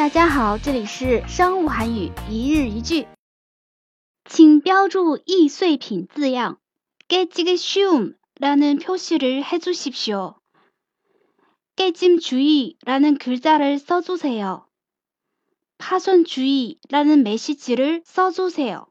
大家好，这里是商务韩语一日一句，请标注易碎品字样。깨지기 쉬움라는 표시를 해주십시오 깨짐 주의라는 글자를 써주세요 파손 주의라는 메시지를 써주세요